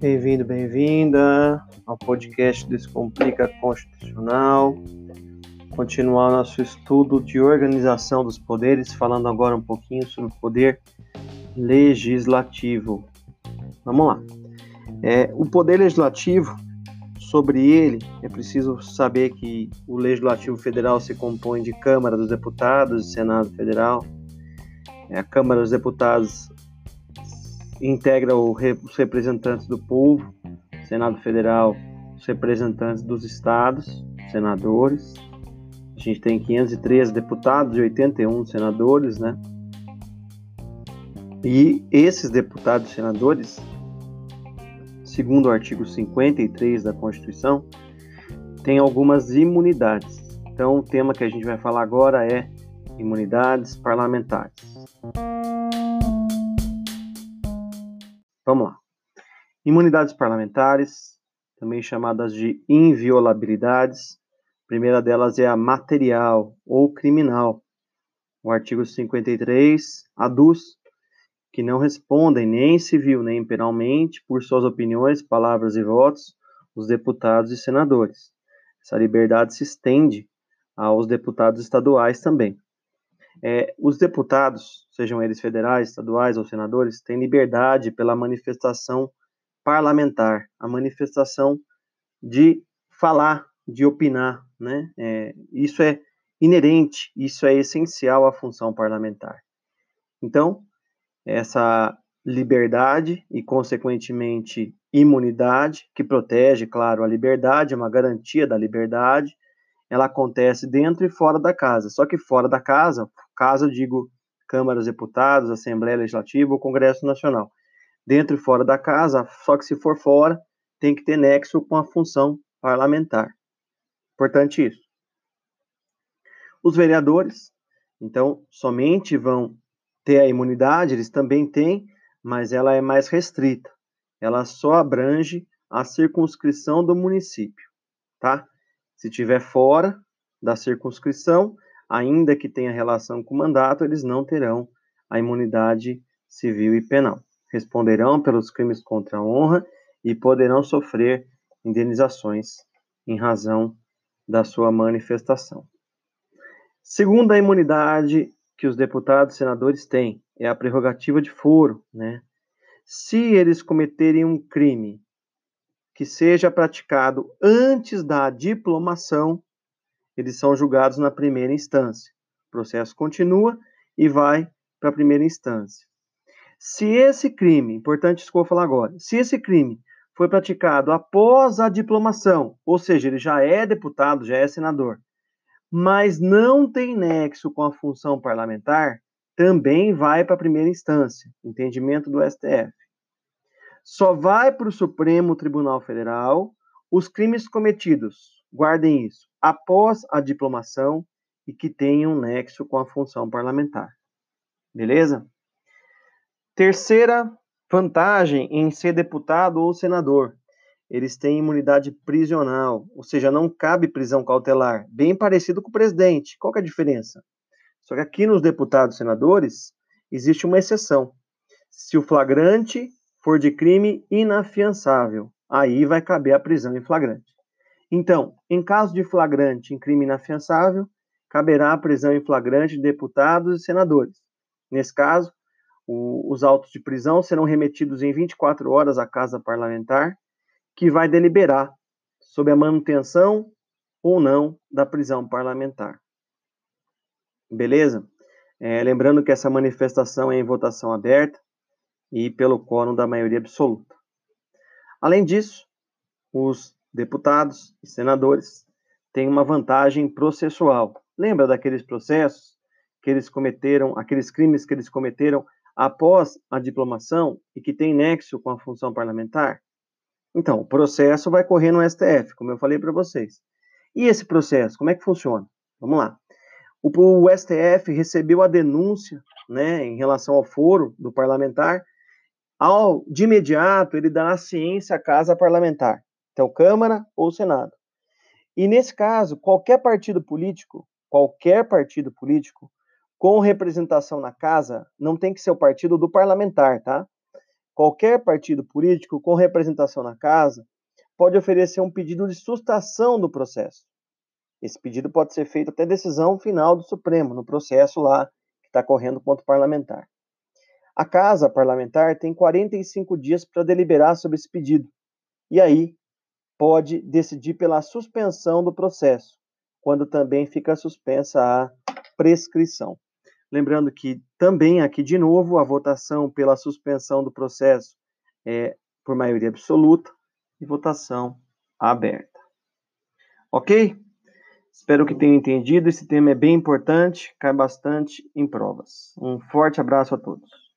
Bem-vindo, bem-vinda ao podcast Descomplica Constitucional. Continuar nosso estudo de organização dos poderes, falando agora um pouquinho sobre o poder legislativo. Vamos lá. É, o poder legislativo, sobre ele, é preciso saber que o legislativo federal se compõe de Câmara dos Deputados e Senado Federal. É, a Câmara dos Deputados integra os representantes do povo, Senado Federal, os representantes dos estados, senadores. A gente tem 513 deputados e 81 senadores, né? E esses deputados e senadores, segundo o artigo 53 da Constituição, têm algumas imunidades. Então, o tema que a gente vai falar agora é imunidades parlamentares. Vamos lá. Imunidades parlamentares, também chamadas de inviolabilidades. A primeira delas é a material ou criminal. O artigo 53 aduz que não respondem nem civil nem penalmente por suas opiniões, palavras e votos os deputados e senadores. Essa liberdade se estende aos deputados estaduais também. É, os deputados, sejam eles federais, estaduais ou senadores, têm liberdade pela manifestação parlamentar, a manifestação de falar, de opinar, né? É, isso é inerente, isso é essencial à função parlamentar. Então, essa liberdade e, consequentemente, imunidade, que protege, claro, a liberdade, é uma garantia da liberdade, ela acontece dentro e fora da casa. Só que fora da casa, casa eu digo Câmara dos Deputados, Assembleia Legislativa ou Congresso Nacional. Dentro e fora da casa, só que se for fora, tem que ter nexo com a função parlamentar. Importante isso. Os vereadores, então, somente vão ter a imunidade, eles também têm, mas ela é mais restrita. Ela só abrange a circunscrição do município, tá? Se tiver fora da circunscrição, ainda que tenha relação com o mandato, eles não terão a imunidade civil e penal. Responderão pelos crimes contra a honra e poderão sofrer indenizações em razão da sua manifestação. Segunda imunidade que os deputados e senadores têm é a prerrogativa de foro, né? Se eles cometerem um crime que seja praticado antes da diplomação, eles são julgados na primeira instância. O processo continua e vai para a primeira instância. Se esse crime, importante isso que eu vou falar agora, se esse crime foi praticado após a diplomação, ou seja, ele já é deputado, já é senador, mas não tem nexo com a função parlamentar, também vai para a primeira instância, entendimento do STF só vai para o Supremo Tribunal Federal os crimes cometidos, guardem isso, após a diplomação e que tenham nexo com a função parlamentar. Beleza? Terceira vantagem em ser deputado ou senador. Eles têm imunidade prisional, ou seja, não cabe prisão cautelar, bem parecido com o presidente. Qual é a diferença? Só que aqui nos deputados e senadores existe uma exceção. Se o flagrante for de crime inafiançável, aí vai caber a prisão em flagrante. Então, em caso de flagrante em crime inafiançável, caberá a prisão em flagrante de deputados e senadores. Nesse caso, o, os autos de prisão serão remetidos em 24 horas à Casa Parlamentar, que vai deliberar sobre a manutenção ou não da prisão parlamentar. Beleza? É, lembrando que essa manifestação é em votação aberta, e pelo quórum da maioria absoluta. Além disso, os deputados e senadores têm uma vantagem processual. Lembra daqueles processos que eles cometeram, aqueles crimes que eles cometeram após a diplomação e que tem nexo com a função parlamentar? Então, o processo vai correr no STF, como eu falei para vocês. E esse processo, como é que funciona? Vamos lá. O, o STF recebeu a denúncia né, em relação ao foro do parlamentar ao, de imediato, ele dará ciência à casa parlamentar, então Câmara ou Senado. E nesse caso, qualquer partido político, qualquer partido político, com representação na casa, não tem que ser o partido do parlamentar, tá? Qualquer partido político com representação na casa pode oferecer um pedido de sustação do processo. Esse pedido pode ser feito até decisão final do Supremo, no processo lá que está correndo contra o parlamentar. A casa parlamentar tem 45 dias para deliberar sobre esse pedido. E aí pode decidir pela suspensão do processo, quando também fica suspensa a prescrição. Lembrando que também aqui de novo a votação pela suspensão do processo é por maioria absoluta e votação aberta. Ok? Espero que tenham entendido. Esse tema é bem importante, cai bastante em provas. Um forte abraço a todos.